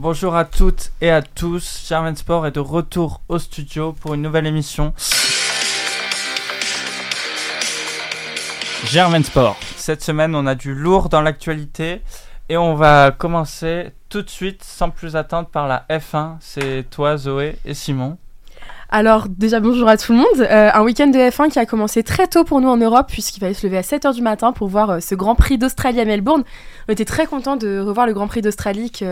Bonjour à toutes et à tous, Germain Sport est de retour au studio pour une nouvelle émission. Germain Sport. Cette semaine, on a du lourd dans l'actualité et on va commencer tout de suite, sans plus attendre, par la F1. C'est toi, Zoé et Simon. Alors déjà bonjour à tout le monde. Euh, un week-end de F1 qui a commencé très tôt pour nous en Europe puisqu'il fallait se lever à 7h du matin pour voir euh, ce Grand Prix d'Australie à Melbourne. On était très contents de revoir le Grand Prix d'Australie qui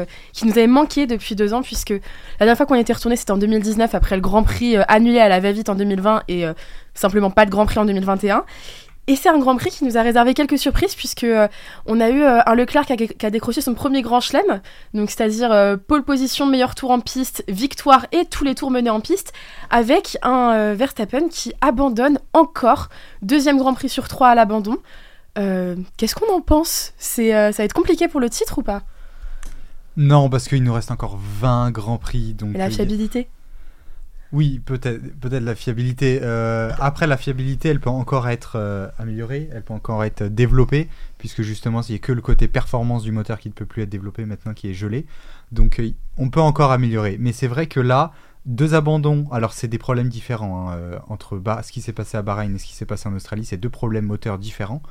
nous avait manqué depuis deux ans puisque la dernière fois qu'on était retourné c'était en 2019 après le Grand Prix euh, annulé à la va-vite en 2020 et simplement pas de Grand Prix en 2021. Et c'est un Grand Prix qui nous a réservé quelques surprises puisque euh, on a eu euh, un Leclerc qui a, décroché son premier grand chelem, donc c'est-à-dire euh, pole position, meilleur tour en piste, victoire et tous les tours menés en piste, avec un Verstappen qui abandonne encore deuxième Grand Prix sur trois à l'abandon. Qu'est-ce qu'on en pense? C'est ça va être compliqué pour le titre ou pas? Non, parce qu'il nous reste encore 20 Grands Prix. Donc et la fiabilité? Oui, peut-être peut-être la fiabilité. Euh, après, la fiabilité, elle peut encore être euh, améliorée, elle peut encore être développée, puisque justement, il n'y a que le côté performance du moteur qui ne peut plus être développé maintenant, qui est gelé. Donc, euh, on peut encore améliorer. Mais c'est vrai que là, deux abandons, alors c'est des problèmes différents hein, entre ce qui s'est passé à Bahreïn et ce qui s'est passé en Australie, c'est deux problèmes moteurs différents.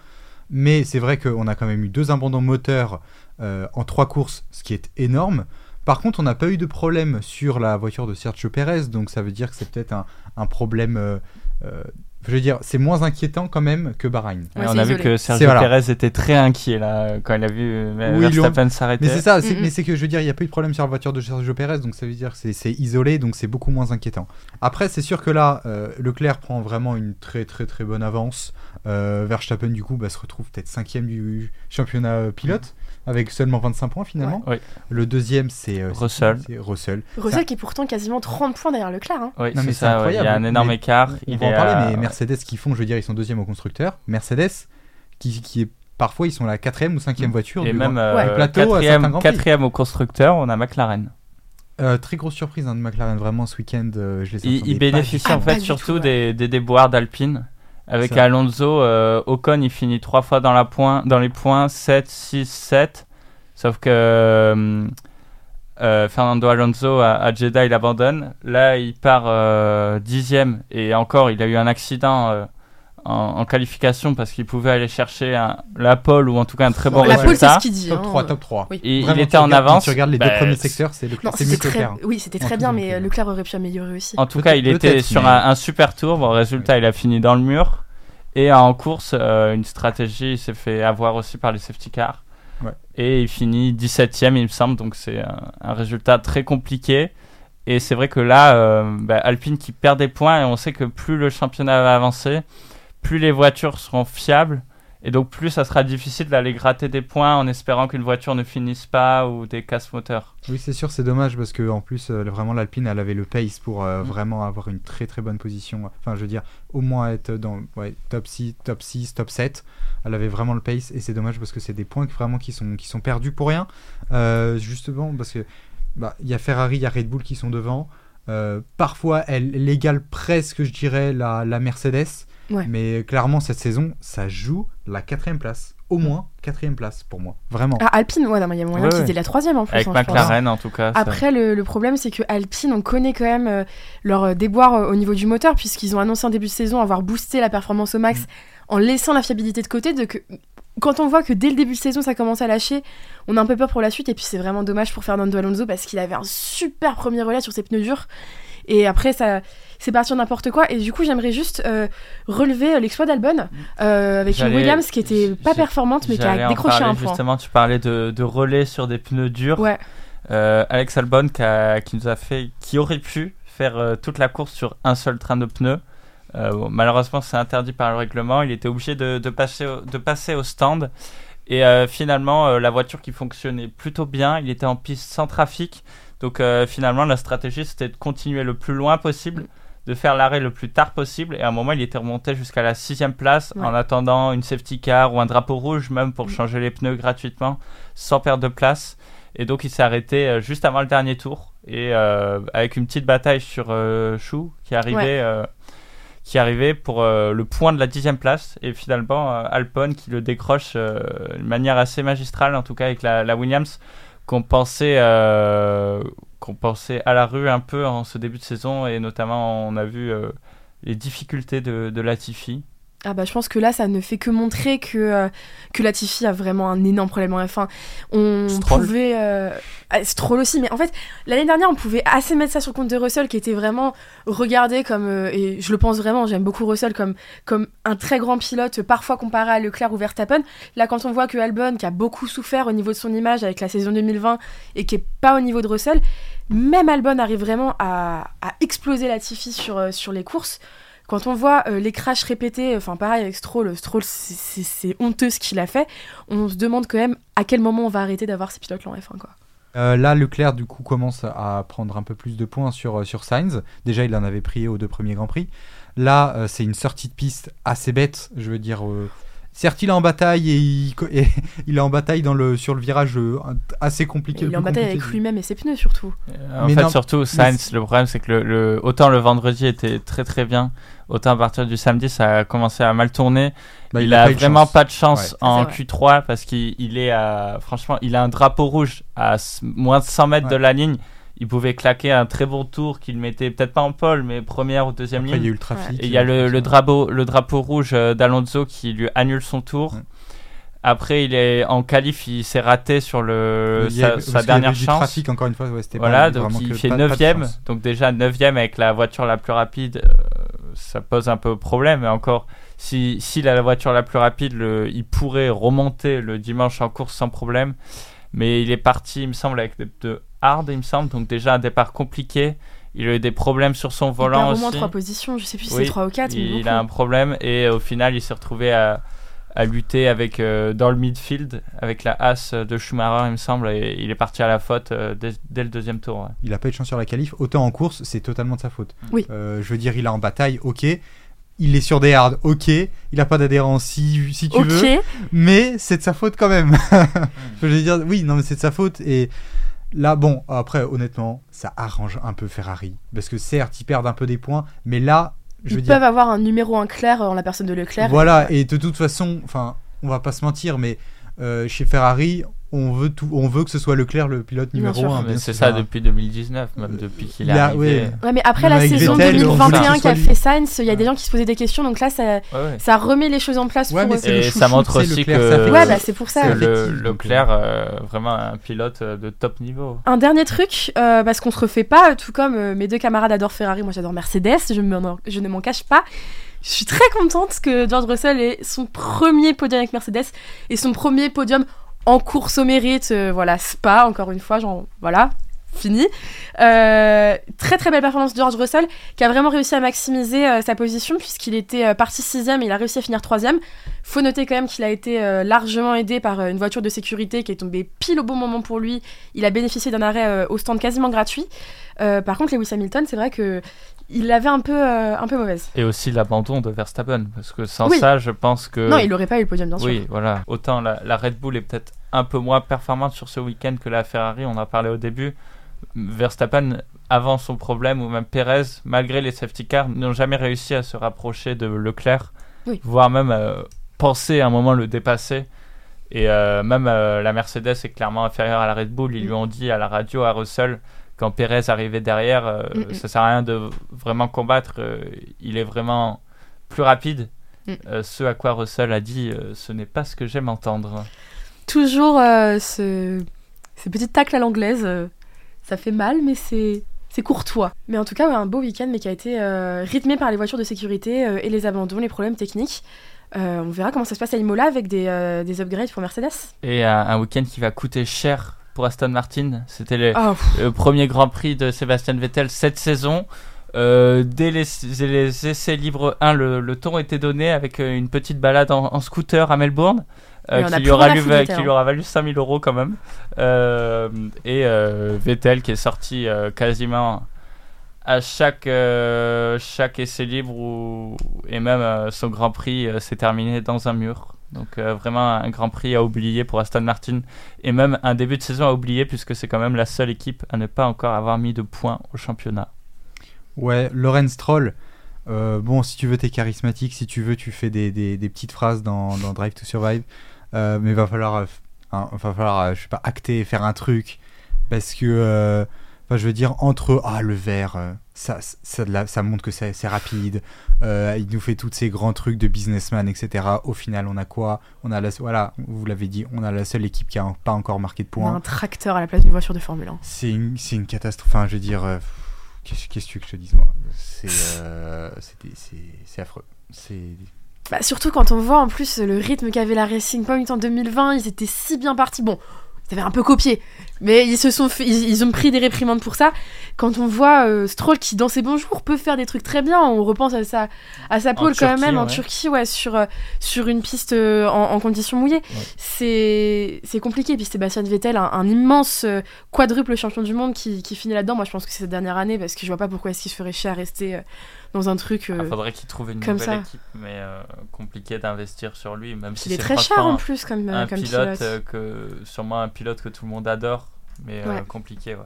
Mais c'est vrai qu'on a quand même eu deux abandons moteurs en trois courses, ce qui est énorme. Par contre, on n'a pas eu de problème sur la voiture de Sergio Perez, donc ça veut dire que c'est peut-être un, problème. Euh, euh, je veux dire, c'est moins inquiétant quand même que Bahreïn. on a vu que Sergio Perez était très inquiet là quand il a vu euh, Verstappen s'arrêter. Mais c'est ça, mais c'est que je veux dire, il n'y a pas eu de problème sur la voiture de Sergio Perez, donc ça veut dire que c'est isolé, donc c'est beaucoup moins inquiétant. Après, c'est sûr que là, Leclerc prend vraiment une très très très bonne avance. Verstappen du coup bah, se retrouve peut-être cinquième du championnat pilote avec seulement 25 points finalement. Le deuxième, c'est euh, Russell. Russell. Russell qui est pourtant quasiment 30 points derrière Leclerc. Hein. Oui, c'est ça, incroyable. il y a un énorme écart. On va en parler, mais Mercedes qui font, je veux dire, ils sont deuxième au constructeur. Mercedes qui, qui est parfois ils sont la quatrième ou cinquième mm. voiture et même euh, plateau quatrième, quatrième au constructeur on a McLaren euh, très grosse surprise hein, de McLaren vraiment ce week-end je les il, il bénéficie en fait surtout des, des, déboires d'Alpine avec Alonso, euh, Ocon il finit trois fois dans, la point, dans les points, 7, 6, 7. Sauf que euh, euh, Fernando Alonso à, Jeddah il abandonne. Là il part dixième et encore il a eu un accident en, qualification parce qu'il pouvait aller chercher un, la pole ou en tout cas un très bon la résultat. Pole, ce qu'il dit. Top 3, top 3. Et il était en avance. Si tu regardes les deux bah, premiers secteurs, c'est le mieux très, Oui, c'était très bien, mais Leclerc aurait pu améliorer aussi. En tout cas, il était sur un, super tour. Bon, résultat, il a fini dans le mur. Et en course, euh, une stratégie, il s'est fait avoir aussi par les safety cars. Et il finit 17ème, il me semble. Donc c'est un, résultat très compliqué. Et c'est vrai que là, euh, bah, Alpine qui perd des points, et on sait que plus le championnat va avancer, plus les voitures seront fiables. Et donc plus ça sera difficile d'aller gratter des points en espérant qu'une voiture ne finisse pas ou des casse moteurs. Oui, c'est sûr, c'est dommage parce que en plus, euh, vraiment, l'Alpine, elle avait le pace pour euh, mm. vraiment avoir une très très bonne position. Enfin, je veux dire, au moins être dans top 6, top 6, top 7. Elle avait vraiment le pace et c'est dommage parce que c'est des points vraiment qui sont, qui sont perdus pour rien. Euh, justement, parce que bah, il y a Ferrari, il y a Red Bull qui sont devant. parfois, elle égale presque, je dirais, la, la Mercedes. Mais clairement, cette saison, ça joue la quatrième place. Au moins, quatrième place pour moi. Vraiment. Ah, Alpine, ouais, il y a moyen qu'ils aient la troisième en plus. Avec hein, McLaren, en tout cas. Après, le, problème, c'est que Alpine, on connaît quand même euh, leur euh, déboire euh, au niveau du moteur, puisqu'ils ont annoncé en début de saison avoir boosté la performance au max mm. en laissant la fiabilité de côté. De que, quand on voit que dès le début de saison, ça commence à lâcher, on a un peu peur pour la suite. Et puis, c'est vraiment dommage pour Fernando Alonso parce qu'il avait un super premier relais sur ses pneus durs. Et après, ça, c'est parti n'importe quoi. Et du coup, j'aimerais juste euh, relever euh, l'exploit d'Albon euh, avec une Williams qui était pas performante, mais qui a décroché un point. Justement, tu parlais de, de, relais sur des pneus durs. Ouais. Alex Albon qui, qui, nous a fait, qui aurait pu faire toute la course sur un seul train de pneus. malheureusement, c'est interdit par le règlement. Il était obligé de, de passer, au, de passer au stand. Et finalement, la voiture qui fonctionnait plutôt bien, il était en piste sans trafic. Donc finalement, la stratégie, c'était de continuer le plus loin possible de faire l'arrêt le plus tard possible. Et à un moment, il était remonté jusqu'à la sixième place en attendant une safety car ou un drapeau rouge même pour mm. changer les pneus gratuitement sans perdre de place. Et donc, il s'est arrêté euh, juste avant le dernier tour et euh, avec une petite bataille sur euh, Chou qui arrivait. qui arrivait pour le point de la dixième place et finalement Alpone qui le décroche de manière assez magistrale en tout cas avec la, la Williams qu'on pensait, euh, qu'on pensait à la rue un peu en ce début de saison et notamment on a vu euh, les difficultés de, de Latifi. Ah bah je pense que là ça ne fait que montrer que, euh, que Latifi a vraiment un énorme problème en F1. On Stroll. pouvait... Euh... ah, Stroll aussi, mais en fait l'année dernière on pouvait assez mettre ça sur le compte de Russell qui était vraiment regardé comme, euh, et je le pense vraiment, j'aime beaucoup Russell comme, comme un très grand pilote, parfois comparé à Leclerc ou Verstappen. Là quand on voit que Albon qui a beaucoup souffert au niveau de son image avec la saison 2020 et qui est pas au niveau de Russell, même Albon arrive vraiment à, à exploser Latifi sur, euh, sur les courses. Quand on voit euh, les crashs répétés, enfin pareil avec Stroll, Stroll c'est- honteux ce qu'il a fait, on se demande quand même à quel moment on va arrêter d'avoir ces pilotes là en F1 quoi. Euh, là, Leclerc, du coup, commence à prendre un peu plus de points sur, euh, sur Sainz. Déjà, il en avait pris aux deux premiers Grands Prix. Là, euh, c'est une sortie de piste assez bête. Je veux dire, euh, certes, il est en bataille et il, co- et il est en bataille dans le, sur le virage euh, assez compliqué. il est en bataille avec lui-même et ses pneus surtout. Euh, En Mais fait, non, surtout, Sainz, le problème, c'est que le, le- autant le vendredi était très très bien, autant à partir du samedi, ça a commencé à mal tourner. Bah, il, a a, pas eu de vraiment chance. pas de chance Ouais. en Ça, c'est Q3 parce qu'il il est à. Franchement, il a un drapeau rouge à moins de 100 mètres de la ligne. Il pouvait claquer un très bon tour qu'il mettait peut-être pas en pole, mais première ou deuxième Après, il y a ligne. eu le trafic. Et il y a le, euh, le drapeau, le drapeau rouge euh, d'Alonso qui lui annule son tour. Ouais. Après, il est en qualif, il s'est raté sur le, il y a- sa, sa qu'il y avait dernière du chance. trafic, encore une fois, ouais, Voilà, pas donc il fait pas- pas de 9 chance. Donc déjà 9 avec la voiture la plus rapide, euh, ça pose un peu problème. Et encore, si- s'il a la voiture la plus rapide, le- il pourrait remonter le dimanche en course sans problème. Mais il est parti, il me semble, avec des pneus hard, il me semble. Donc déjà un départ compliqué. Il a eu des problèmes sur son il perd volant au moins aussi. trois positions, je sais plus si Oui, c'est 3 ou 4, mais il, a un problème et au final il s'est retrouvé à, à lutter avec euh, dans le midfield avec la Haas de Schumacher il me semble et il est parti à la faute euh, dès, dès le deuxième tour. ouais. Il a pas eu de chance sur la qualif. Autant en course, c'est totalement de sa faute. Oui. Euh, je veux dire, il est en bataille, ok. Il est sur des hards, ok. Il a pas d'adhérence, si, si tu Ok, veux. Mais c'est de sa faute quand même. je veux dire, oui, non, mais c'est de sa faute. Et là, bon, après, honnêtement, ça arrange un peu Ferrari. Parce que certes, ils perdent un peu des points. Mais là, je ils veux dire. peuvent avoir un numéro 1 clair en la personne de Leclerc. Voilà, et de toute façon, enfin, on va pas se mentir, mais euh, chez Ferrari, on veut, tout, on veut que ce soit Leclerc le pilote numéro sûr. 1. Mais c'est ça depuis 2019 même depuis qu'il est a- arrivé. ouais. Ouais, mais après la saison Vettel, on voulait que 2021 ce qu'a soit fait Sainz, il y a Ouais. des gens qui se posaient des questions, donc là ça, Ouais, ouais. ça remet les choses en place Ouais, pour eux. Et ça montre aussi Leclerc, que- ça fait- Ouais, bah c'est pour ça. Le, Leclerc, euh, vraiment un pilote euh, de top niveau. Un dernier truc, euh, parce qu'on se refait pas, tout comme euh, mes deux camarades adorent Ferrari, moi j'adore Mercedes, je, m'en- je ne m'en cache pas. Je suis très contente que George Russell ait son premier podium avec Mercedes et son premier podium en course au mérite. euh, voilà, Spa, encore une fois, genre, voilà, fini. Euh, très très belle performance de George Russell qui a vraiment réussi à maximiser euh, sa position puisqu'il était parti sixième et il a réussi à finir troisième. Faut noter quand même qu'il a été largement aidé par une voiture de sécurité qui est tombée pile au bon moment pour lui. Il a bénéficié d'un arrêt au stand quasiment gratuit. Par contre, Lewis Hamilton, c'est vrai que il l'avait un peu euh, un peu mauvaise. Et aussi l'abandon de Verstappen. Parce que sans Oui. ça, je pense que. Non, il aurait pas eu le podium bien sûr. Oui, voilà. Autant la, la Red Bull est peut-être un peu moins performante sur ce week-end que la Ferrari, on en a parlé au début. Verstappen, avant son problème, ou même Perez, malgré les safety cars, n'ont jamais réussi à se rapprocher de Leclerc, Oui. voire même euh, penser à un moment le dépasser. Et euh, même la Mercedes est clairement inférieure à la Red Bull. Ils lui ont dit à la radio, à Russell, quand Perez arrivait derrière, euh, Mm, mm. ça sert à rien de vraiment combattre. euh, il est vraiment plus rapide. Mm. Euh, ce à quoi Russell a dit, euh, ce n'est pas ce que j'aime entendre. Toujours ce ces petites tacles à l'anglaise, ça fait mal mais c'est c'est courtois. Mais en tout cas, ouais, un beau week-end mais qui a été rythmé par les voitures de sécurité et les abandons, les problèmes techniques. On verra comment ça se passe à Imola avec des, des upgrades pour Mercedes. Et un, un week-end qui va coûter cher pour Aston Martin. C'était le, Oh, pff, le premier Grand Prix de Sébastien Vettel cette saison. Euh, dès les, les essais libres 1, le, le ton était donné avec euh, une petite balade en, en scooter à Melbourne. euh, qui, lui aura lu- qui lui aura valu 5000 euros quand même. Euh, et Vettel qui est sorti quasiment à chaque, chaque essai libre ou, et même son Grand Prix s'est terminé dans un mur. Donc euh, vraiment un Grand Prix à oublier pour Aston Martin et même un début de saison à oublier puisque c'est quand même la seule équipe à ne pas encore avoir mis de points au championnat. Ouais, Lorenz Stroll. euh, bon, si tu veux, t'es charismatique. Si tu veux, tu fais des, des- petites phrases dans, Drive to Survive. Euh, mais va falloir, hein, va falloir, je sais pas, acter, faire un truc. Parce que, je veux dire, entre ah, le vert, ça, ça, montre que c'est rapide, euh, il nous fait tous ces grands trucs de businessman, etc. Au final, on a quoi? On a la, Voilà, vous l'avez dit, on a la seule équipe qui a pas encore marqué de On a points. un tracteur à la place d'une voiture de Formule 1. C'est une, c'est une catastrophe. Enfin, je veux dire, euh, qu'est-ce qu'est-ce que tu veux que je te dise, moi? C'est euh, affreux. C'est. Bah, surtout quand on voit en plus le rythme qu'avait la Racing Point en 2020, ils étaient si bien partis. Bon, ils avaient un peu copié, mais ils se sont fait- ils, ils ont pris des réprimandes pour ça. Quand on voit euh, Stroll qui dans ses bons jours peut faire des trucs très bien, on repense à sa à sa pole quand Turquie, même en. Turquie, ouais, sur euh, sur une piste euh, en, en conditions mouillées. C'est c'est compliqué. Puis Sébastien Vettel, un, un immense quadruple champion du monde qui, qui finit là-dedans. Moi, je pense que c'est sa dernière année parce que je vois pas pourquoi est-ce qu'il se ferait chier à rester dans un truc. euh, Il faudrait qu'il trouve une comme nouvelle ça. équipe, mais euh, compliqué d'investir sur lui, même si il est très cher en plus comme, euh, un comme pilote pilote. euh, que sûrement un pilote que tout le monde adore, mais euh, Ouais. compliqué. Ouais.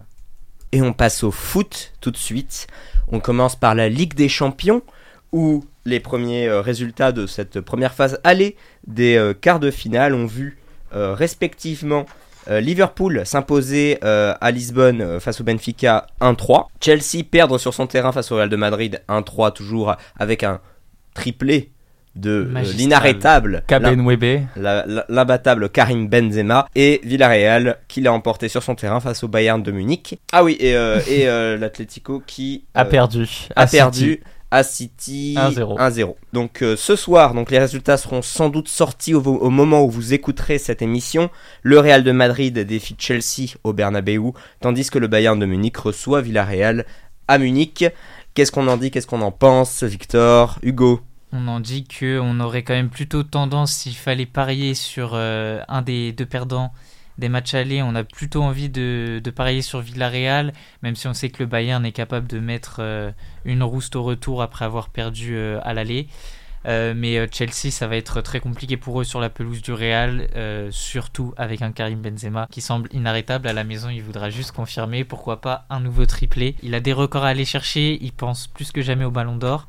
Et on passe au foot tout de suite. On commence par la Ligue des Champions, où les premiers euh, résultats de cette première phase aller des euh, quarts de finale ont vu euh, respectivement euh, Liverpool s'imposer euh, à Lisbonne euh, face au Benfica 1-3, Chelsea perdre sur son terrain face au Real de Madrid 1-3 toujours avec un triplé de euh, l'inarrêtable l'imbattable Karim Benzema et Villarreal qui l'a emporté sur son terrain face au Bayern de Munich. Ah oui, et, euh, et euh, l'Atlético qui a euh, perdu. a perdu City. À City 1-0. 1-0. Donc euh, ce soir, donc les résultats seront sans doute sortis au, au moment où vous écouterez cette émission. Le Real de Madrid défie Chelsea au Bernabeu, tandis que le Bayern de Munich reçoit Villarreal à Munich. Qu'est-ce qu'on en dit? Qu'est-ce qu'on en pense Victor, Hugo? On en dit que on aurait quand même plutôt tendance, s'il fallait parier sur euh, un des deux perdants des matchs allés, on a plutôt envie de, de parier sur Villarreal, même si on sait que le Bayern est capable de mettre euh, une rouste au retour après avoir perdu euh, à l'aller. Euh, mais Chelsea, ça va être très compliqué pour eux sur la pelouse du Real, surtout avec un Karim Benzema qui semble inarrêtable à la maison. Il voudra juste confirmer, pourquoi pas un nouveau triplé. Il a des records à aller chercher, il pense plus que jamais au Ballon d'Or.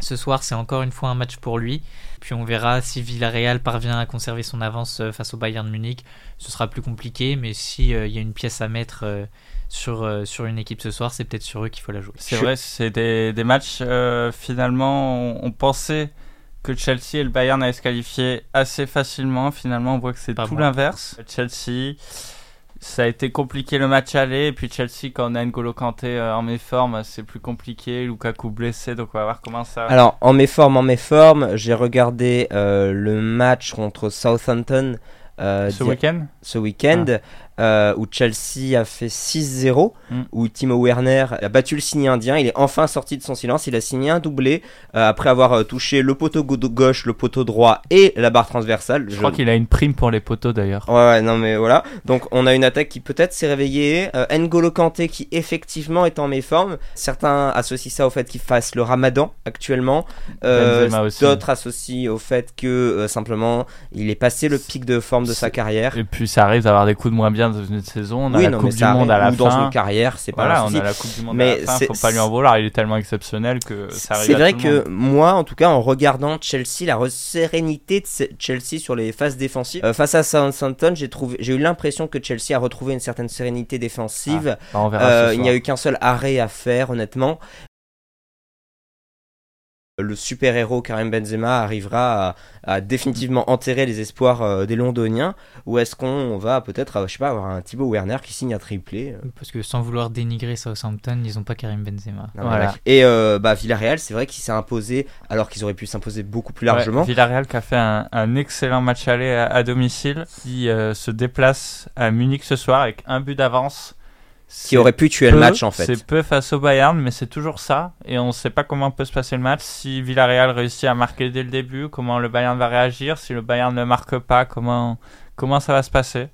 Ce soir, c'est encore une fois un match pour lui. Puis on verra si Villarreal parvient à conserver son avance euh, face au Bayern Munich. Ce sera plus compliqué, mais s'il y a une pièce à mettre euh, sur, euh, sur une équipe ce soir, c'est peut-être sur eux qu'il faut la jouer. C'est vrai, c'est des, des matchs, euh, finalement, on, on pensait que Chelsea et le Bayern allaient se qualifier assez facilement. Finalement, on voit que c'est tout bon. l'inverse. Chelsea, ça a été compliqué le match aller. Et puis Chelsea, quand on a N'Golo Kanté euh, en méforme, c'est plus compliqué. Lukaku blessé, donc on va voir comment ça... Alors, en méforme, en méforme, j'ai regardé euh, le match contre Southampton euh, ce week-end? ce week-end euh, où Chelsea a fait 6-0, Mm. où Timo Werner a battu le signe indien. Il est enfin sorti de son silence. Il a signé un doublé euh, après avoir euh, touché le poteau gauche, le poteau droit et la barre transversale. Je crois qu'il a une prime pour les poteaux d'ailleurs. Ouais, ouais, non mais voilà. Donc on a une attaque qui peut-être s'est réveillée. Euh, N'Golo Kanté qui effectivement est en méforme. Certains associent ça au fait qu'il fasse le ramadan actuellement. D'autres associent au fait que simplement il est passé le pic de forme de sa carrière. Et puis ça arrive d'avoir des coups de moins bien dans une saison. On a oui, la non, Coupe du ça Monde à la ou fin. dans une carrière, c'est pas Voilà, on a la Coupe du Monde Mais à la fin, faut pas lui en vouloir, il est tellement exceptionnel que ça arrive C'est vrai tout que monde. moi, en tout cas, en regardant Chelsea, la sérénité de Chelsea sur les phases défensives, euh, face à Southampton, j'ai trouvé, j'ai eu l'impression que Chelsea a retrouvé une certaine sérénité défensive. Bah, on verra Euh, il n'y a eu qu'un seul arrêt à faire, honnêtement. Le super-héros Karim Benzema arrivera à, à définitivement enterrer les espoirs euh, des Londoniens Ou est-ce qu'on va peut-être, euh, je sais pas, avoir un Thibaut Werner qui signe un triplé euh, Parce que sans vouloir dénigrer Southampton, ils n'ont pas Karim Benzema. non, Voilà. Et euh, bah, Villarreal, c'est vrai qu'il s'est imposé alors qu'ils auraient pu s'imposer beaucoup plus largement. Ouais, Villarreal qui a fait un, un excellent match aller à, à domicile, qui euh, se déplace à Munich ce soir avec un but d'avance. Qui aurait pu tuer le match en fait. C'est peu face au Bayern, mais c'est toujours ça. Et on ne sait pas comment peut se passer le match. Si Villarreal réussit à marquer dès le début, comment le Bayern va réagir. Si le Bayern ne marque pas, comment, comment ça va se passer.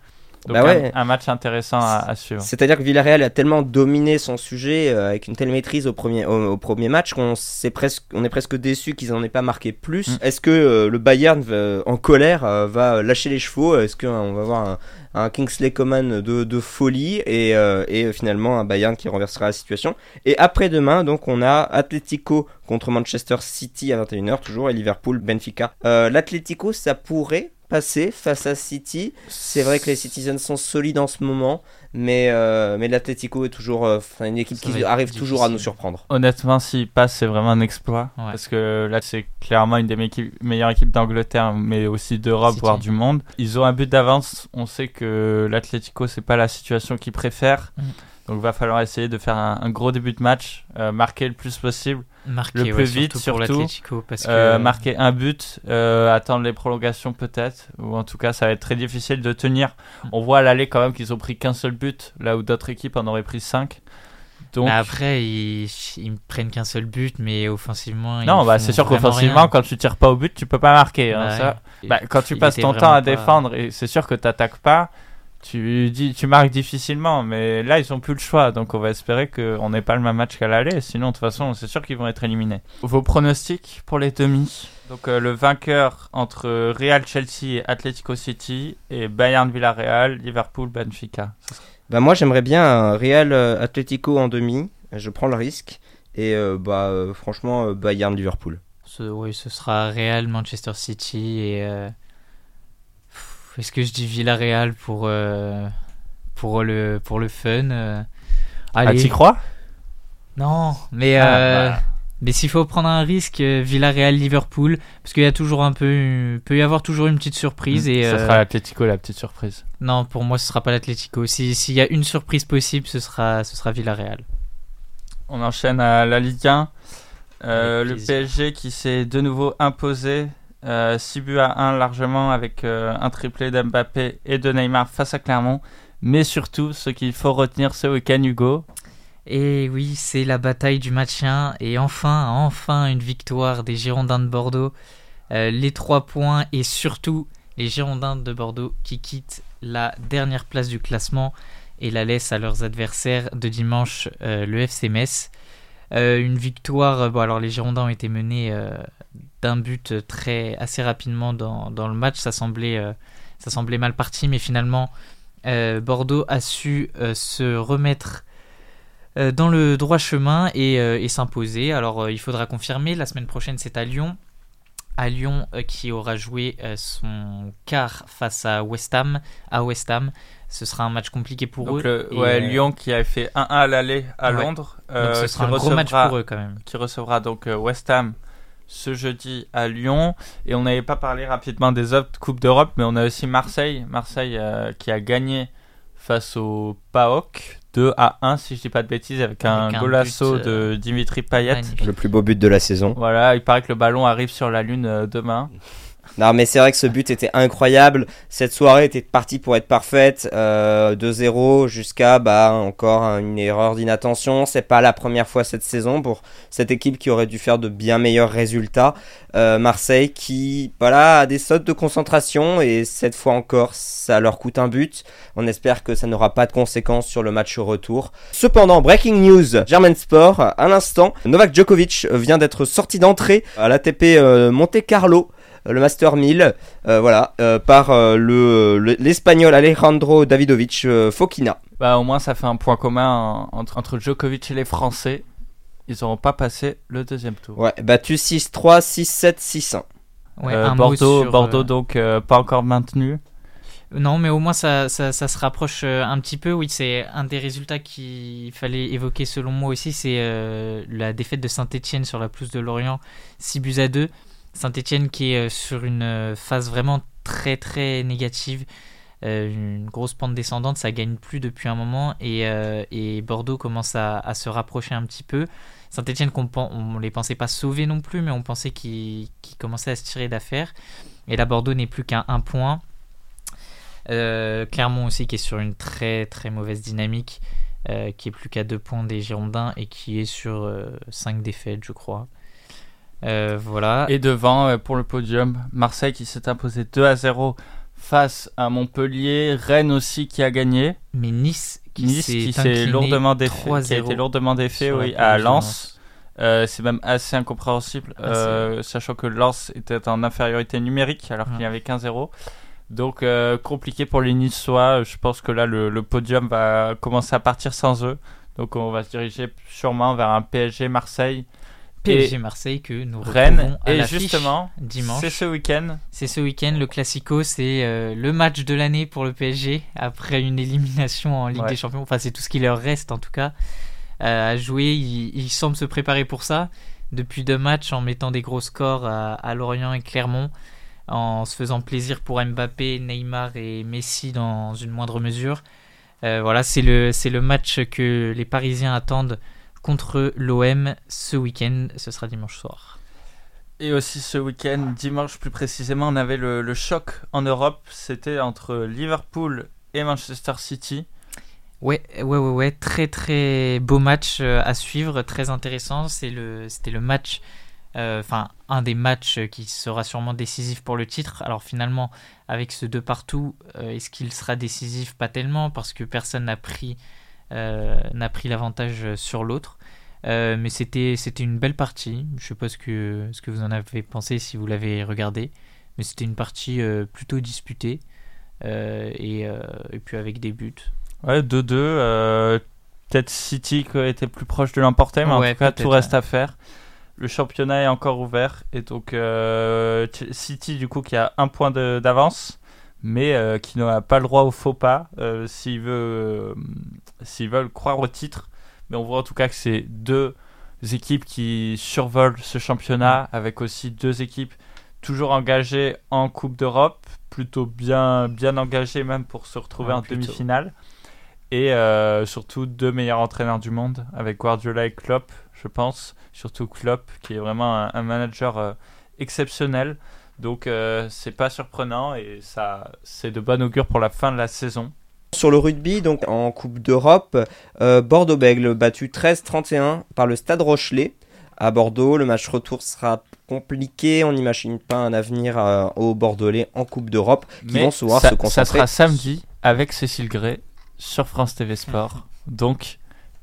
Donc Bah ouais. un, un match intéressant à, à suivre. C'est-à-dire que Villarreal a tellement dominé son sujet euh, avec une telle maîtrise au premier, au, au premier match qu'on s'est presque, on est presque déçu qu'ils n'en aient pas marqué plus. Mm. Est-ce que euh, le Bayern va- en colère euh, va lâcher les chevaux? Est-ce qu'on va avoir un, un Kingsley Coman de, de folie et, et finalement un Bayern qui renversera la situation? Et après-demain, donc on a Atletico contre Manchester City à 21h toujours et Liverpool Benfica. L'Atletico, ça pourrait passer face à City. C'est vrai que les Citizens sont solides en ce moment, mais, euh, mais l'Atletico est toujours euh, une équipe Ça qui arrive toujours à nous surprendre. Honnêtement, s'il passe, c'est vraiment un exploit. Ouais. Parce que là, c'est clairement une des meilleures- meilleures équipes d'Angleterre, mais aussi d'Europe, voire du monde. Ils ont un but d'avance. On sait que l'Atlético, c'est pas la situation qu'ils préfèrent. Mm. Donc, va falloir essayer de faire un, un gros début de match, euh, marquer le plus possible, Marquer, Le ouais, plus vite, surtout surtout. l'Atlético, parce que euh, marquer un but, euh, attendre les prolongations peut-être, ou en tout cas, ça va être très difficile de tenir. On voit à l'aller quand même qu'ils ont pris qu'un seul but, là où d'autres équipes en auraient pris 5. Donc, Bah, après, ils, ils prennent qu'un seul but, mais offensivement. ils Non, bah, c'est sûr qu'offensivement, quand tu tires pas au but, tu peux pas marquer. hein, Bah, ça. Bah, quand tu passes ton temps à pas- défendre, et c'est sûr que tu n'attaques pas, tu, dis, tu marques difficilement. Mais là, ils ont plus le choix. Donc, on va espérer qu'on n'ait pas le même match qu'à l'aller. Sinon, de toute façon, c'est sûr qu'ils vont être éliminés. Vos pronostics pour les demi? Donc, euh, le vainqueur entre Real Chelsea et Atletico City, et Bayern Villarreal, Liverpool Benfica. Bah, moi, j'aimerais bien un Real euh, Atletico en demi. Je prends le risque. Et euh, bah, euh, franchement, euh, Bayern Liverpool. Ce, oui, ce sera Real, Manchester City et. Est-ce que je dis Villarreal pour, euh, pour, le, pour le fun euh, Ah, Allez. t'y crois? Non, mais, Ah, euh, bah. mais s'il faut prendre un risque, Villarreal-Liverpool, parce qu'il y a toujours un peu. peut y avoir toujours une petite surprise. et, Ça euh, sera l'Atletico la petite surprise. Non, pour moi, ce sera pas l'Atlético. Si- S'il y a une surprise possible, ce sera, ce sera Villarreal. On enchaîne à la Ligue 1. Euh, Avec le. PSG qui s'est de nouveau imposé 6 buts à 1 largement avec euh, un triplé d'Mbappé et de Neymar face à Clermont. Mais surtout, ce qu'il faut retenir ce week-end, Hugo, Et oui, c'est la bataille du maintien. Et enfin, enfin, une victoire des Girondins de Bordeaux. Euh, les trois points et surtout les Girondins de Bordeaux qui quittent la dernière place du classement et la laissent à leurs adversaires de dimanche, euh, le FC Metz. Euh, une victoire, euh, bon alors les Girondins ont été menés euh, d'un but euh, très assez rapidement dans, dans le match, ça semblait, euh, ça semblait mal parti, mais finalement euh, Bordeaux a su euh, se remettre dans le droit chemin et, et s'imposer. Alors il faudra confirmer, la semaine prochaine c'est à Lyon. À Lyon qui aura joué son quart face à West Ham. À West Ham, ce sera un match compliqué pour donc eux. le, ouais, Lyon qui avait fait 1-1 à l'aller à Ouais. Londres, donc ce sera un gros match pour eux quand même. qui recevra donc West Ham ce jeudi à Lyon. Et on n'avait pas parlé rapidement des autres Coupes d'Europe, mais on a aussi Marseille. Marseille euh, qui a gagné face au PAOK 2 à 1, si je dis pas de bêtises, avec, un, Avec un golasso but, euh, de Dimitri Payet. magnifique. Le plus beau but de la saison. Voilà, il paraît que le ballon arrive sur la Lune euh, demain. Non, mais c'est vrai que ce but était incroyable. Cette soirée était partie pour être parfaite. Euh, 2-0 jusqu'à bah, encore une erreur d'inattention. C'est pas la première fois cette saison pour cette équipe qui aurait dû faire de bien meilleurs résultats. Euh, Marseille qui voilà, a des sautes de concentration et cette fois encore, ça leur coûte un but. On espère que ça n'aura pas de conséquences sur le match retour. Cependant, breaking news, German Sport, à l'instant, Novak Djokovic vient d'être sorti d'entrée à l'ATP euh, Monte Carlo le Master 1000, euh, voilà, euh, par euh, le le- l'espagnol Alejandro Davidovich euh, Fokina. Bah, au moins, ça fait un point commun en- entre, entre Djokovic et les Français. Ils n'auront pas passé le deuxième tour. Ouais, battu 6-3, 6-7, 6-1. Ouais, Euh, un mot Bordeaux, sur, Bordeaux donc euh, pas encore maintenu. Non, mais au moins ça, ça, ça se rapproche un petit peu. Oui, c'est un des résultats qu'il fallait évoquer selon moi aussi. C'est euh, la défaite de Saint-Etienne sur la pelouse de Lorient, 6 buts à 2. Saint-Etienne qui est euh, sur une euh, phase vraiment très très négative. Euh, une grosse pente descendante, ça gagne plus depuis un moment et, euh, Bordeaux commence à, se rapprocher un petit peu. Saint-Etienne, on ne les pensait pas sauvés non plus, mais on pensait qu'ils commençaient à se tirer d'affaire. Et là, Bordeaux n'est plus qu'à un point. Euh, Clermont aussi qui est sur une très très mauvaise dynamique, euh, qui est plus qu'à deux points des Girondins et qui est sur 5 défaites, je crois. Euh, voilà. Et devant, euh, pour le podium, Marseille qui s'est imposé 2 à 0 face à Montpellier. Rennes aussi qui a gagné. Mais Nice qui Nice s'est qui s'est incliné lourdement défait, qui a 3-0 été lourdement défait oui, à Lens. Euh, c'est même assez incompréhensible, Ah, euh, sachant que Lens était en infériorité numérique alors qu'il y Ouais. avait 15-0. Donc euh, compliqué pour les Niçois. Je pense que là le, le podium va commencer à partir sans eux. Donc on va se diriger sûrement vers un PSG Marseille. PSG Marseille que nous Rennes. à Et justement, dimanche. c'est ce week-end. C'est ce week-end, le Classico, c'est euh, le match de l'année pour le PSG après une élimination en Ligue Ouais. des Champions. Enfin, c'est tout ce qui leur reste en tout cas euh, à jouer. Ils, ils semblent se préparer pour ça depuis deux matchs en mettant des gros scores à, à Lorient et Clermont, en se faisant plaisir pour Mbappé, Neymar et Messi dans une moindre mesure. Euh, voilà, c'est le, c'est le match que les Parisiens attendent contre l'OM ce week-end. Ce sera dimanche soir. Et aussi ce week-end, dimanche plus précisément, on avait le, le choc en Europe. C'était entre Liverpool et Manchester City. Ouais, ouais, ouais, ouais, très très beau match euh, à suivre, très intéressant. C'est le, c'était le match, euh, enfin un des matchs qui sera sûrement décisif pour le titre. Alors finalement, avec ce deux partout, euh, est-ce qu'il sera décisif? Pas tellement, parce que personne n'a pris, n'a pris l'avantage sur l'autre. Euh, mais c'était, une belle partie. Je sais pas ce que, ce que vous en avez pensé si vous l'avez regardé, mais c'était une partie euh, plutôt disputée euh, et, euh, et puis avec des buts. Ouais, 2-2. euh, Peut-être City qui était plus proche de l'emporter, mais en tout cas, tout reste ouais. à faire. Le championnat est encore ouvert. Et donc, euh, City, du coup, qui a un point d'avance, mais euh, qui n'a pas le droit au faux pas euh, s'il veut, euh, s'ils veulent croire au titre. Mais on voit en tout cas que c'est deux équipes qui survolent ce championnat, avec aussi deux équipes toujours engagées en Coupe d'Europe, plutôt bien, bien engagées même pour se retrouver Ouais, en plutôt. demi-finale. Et euh, surtout deux meilleurs entraîneurs du monde, avec Guardiola et Klopp, je pense. Surtout Klopp, qui est vraiment un, un manager euh, exceptionnel. Donc euh, c'est pas surprenant et ça c'est de bon augure pour la fin de la saison. Sur le rugby, donc en Coupe d'Europe, euh, Bordeaux-Bègle battu 13-31 par le Stade Rochelet à Bordeaux. Le match retour sera compliqué. On n'imagine pas un avenir euh, aux Bordelais en Coupe d'Europe qui vont se voir ça, se ça concentrer. sera samedi avec Cécile Gray sur France TV Sport. Donc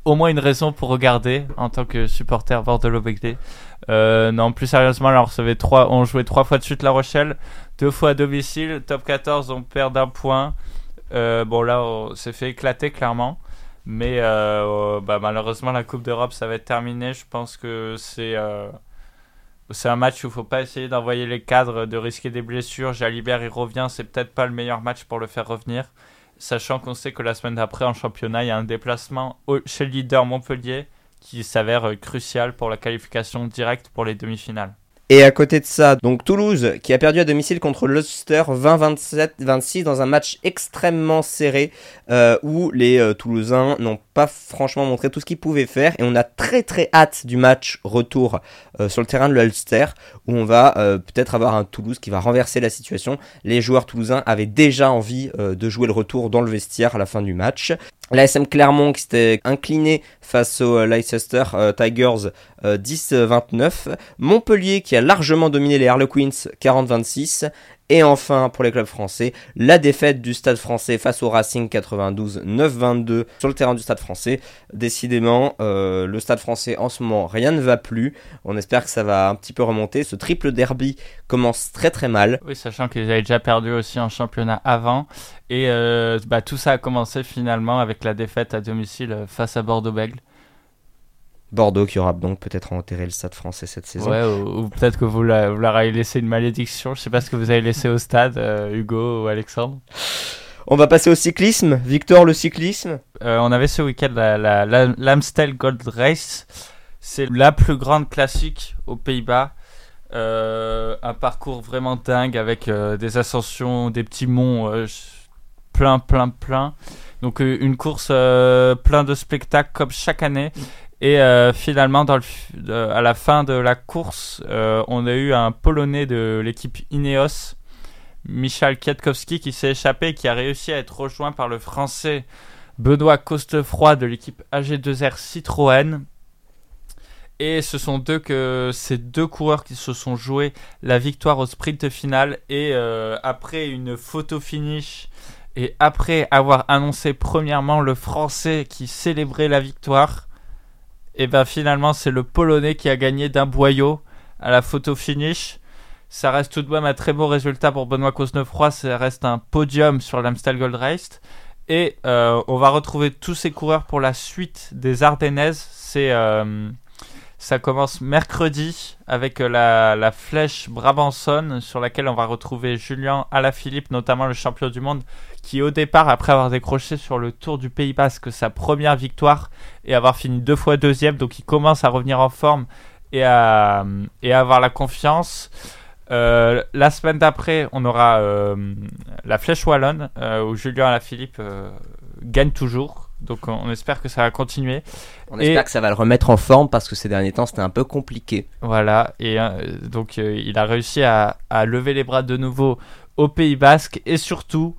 au moins une raison pour regarder en tant que supporter bordelais euh, non, plus sérieusement, là, on, recevait trois, on jouait trois fois de suite La Rochelle, deux fois à domicile, top 14, on perd d'un point. Euh, bon, là, on s'est fait éclater clairement. Mais euh, euh, bah, malheureusement, la Coupe d'Europe, ça va être terminé. Je pense que c'est euh, un match où il faut pas essayer d'envoyer les cadres, de risquer des blessures. Jalibert, il revient, c'est peut-être pas le meilleur match pour le faire revenir. Sachant qu'on sait que la semaine d'après, en championnat, il y a un déplacement au- chez le leader Montpellier qui s'avère crucial pour la qualification directe pour les demi-finales. Et à côté de ça, donc Toulouse qui a perdu à domicile contre l'Ulster 20-27-26 dans un match extrêmement serré euh, où les euh, Toulousains n'ont pas franchement montré tout ce qu'ils pouvaient faire et on a très très hâte du match retour euh, sur le terrain de l'Ulster où on va peut-être avoir un Toulouse qui va renverser la situation. Les joueurs toulousains avaient déjà envie de jouer le retour dans le vestiaire à la fin du match. La SM Clermont qui s'était incliné face au euh, Leicester Tigers euh, 10-29. Montpellier qui a largement dominé les Harlequins 40-26. Et enfin, pour les clubs français, la défaite du Stade français face au Racing 92 9-22 sur le terrain du Stade français. Décidément, euh, le Stade français en ce moment, rien ne va plus. On espère que ça va un petit peu remonter. Ce triple derby commence très très mal. Oui, sachant qu'ils avaient déjà perdu aussi en championnat avant. Et euh, bah, tout ça a commencé finalement avec la défaite à domicile euh, face à Bordeaux-Bègle. Bordeaux qui aura donc peut-être enterré le Stade français cette saison. Ouais, ou, ou peut-être que vous, la- vous leur avez laissé une malédiction. Je sais pas ce que vous avez laissé au stade, euh, Hugo ou Alexandre. On va passer au cyclisme. Victor, le cyclisme. Euh, on avait ce week-end la, la, la- l'Amstel Gold Race. C'est la plus grande classique aux Pays-Bas. Euh, un parcours vraiment dingue avec euh, des ascensions, des petits monts euh, plein, plein, plein. Donc une course euh, plein de spectacles comme chaque année. Et euh, finalement, à la fin de la course, euh, on a eu un Polonais de l'équipe Ineos, Michal Kwiatkowski, qui s'est échappé et qui a réussi à être rejoint par le Français Benoît Costefroy de l'équipe AG2R Citroën. Et ce sont deux que ces deux coureurs qui se sont joués la victoire au sprint final. Et euh, après une photo finish et après avoir annoncé premièrement le Français qui célébrait la victoire, et ben finalement c'est le Polonais qui a gagné d'un boyau à la photo finish. Ça reste tout de même un très beau résultat pour Benoît Cosnefroy. Ça reste un podium sur l'Amstel Gold Race. Et euh, on va retrouver tous ces coureurs pour la suite des Ardennaises. C'est euh, Ça commence mercredi avec euh, la, la flèche Brabanson sur laquelle on va retrouver Julien Alaphilippe, notamment le champion du monde, qui au départ, après avoir décroché sur le Tour du Pays Basque sa première victoire et avoir fini deux fois deuxième, donc il commence à revenir en forme et à, et à avoir la confiance. Euh, la semaine d'après, on aura euh, la Flèche Wallonne euh, où Julien Alaphilippe euh, gagne toujours. Donc on, espère que ça va continuer. On Et- espère que ça va le remettre en forme parce que ces derniers temps c'était un peu compliqué. Voilà, et euh, donc euh, il a réussi à, à lever les bras de nouveau au Pays Basque. Et surtout,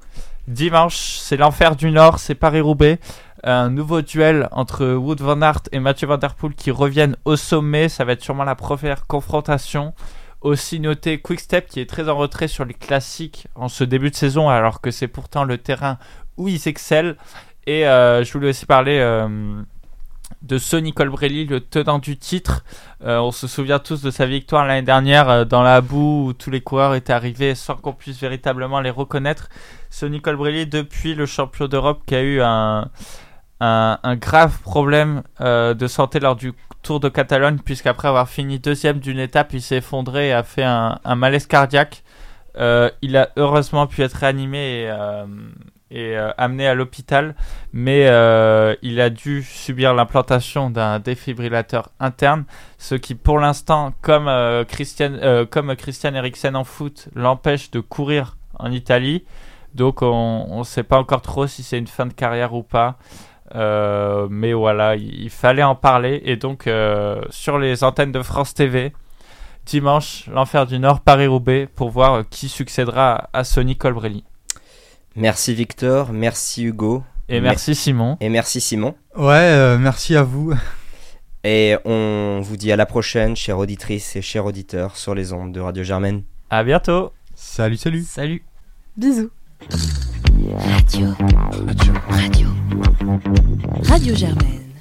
dimanche, c'est l'enfer du Nord, c'est Paris-Roubaix. Un nouveau duel entre Wood Van Aert et Mathieu Van Der Poel qui reviennent au sommet. Ça va être sûrement la première confrontation. Aussi noté Quickstep qui est très en retrait sur les classiques en ce début de saison alors que c'est pourtant le terrain où ils excellent. Et euh, je voulais aussi parler euh, de Sonny Colbrelli, le tenant du titre. Euh, on se souvient tous de sa victoire l'année dernière dans la boue où tous les coureurs étaient arrivés sans qu'on puisse véritablement les reconnaître. Sonny Colbrelli, depuis le champion d'Europe, qui a eu un, grave problème de santé lors du Tour de Catalogne, puisqu'après avoir fini deuxième d'une étape, il s'est effondré et a fait un, un malaise cardiaque. Il a heureusement pu être réanimé et, et euh, amené à l'hôpital, mais euh, il a dû subir l'implantation d'un défibrillateur interne, ce qui pour l'instant, comme, euh, Christian, comme Christian Eriksen en foot, l'empêche de courir en Italie. Donc on ne sait pas encore trop si c'est une fin de carrière ou pas. Mais voilà, il, il fallait en parler. Et donc sur les antennes de France TV, dimanche, l'enfer du Nord, Paris-Roubaix, pour voir qui succédera à Sonny Colbrelli. Merci Victor, merci Hugo Et merci Simon. et merci Simon. Ouais, euh, merci à vous. Et on vous dit à la prochaine, chères auditrices et chers auditeurs, sur les ondes de Radio Germaine. À bientôt. Salut, salut. Salut. Bisous. Radio. Radio. Radio. Radio Germaine.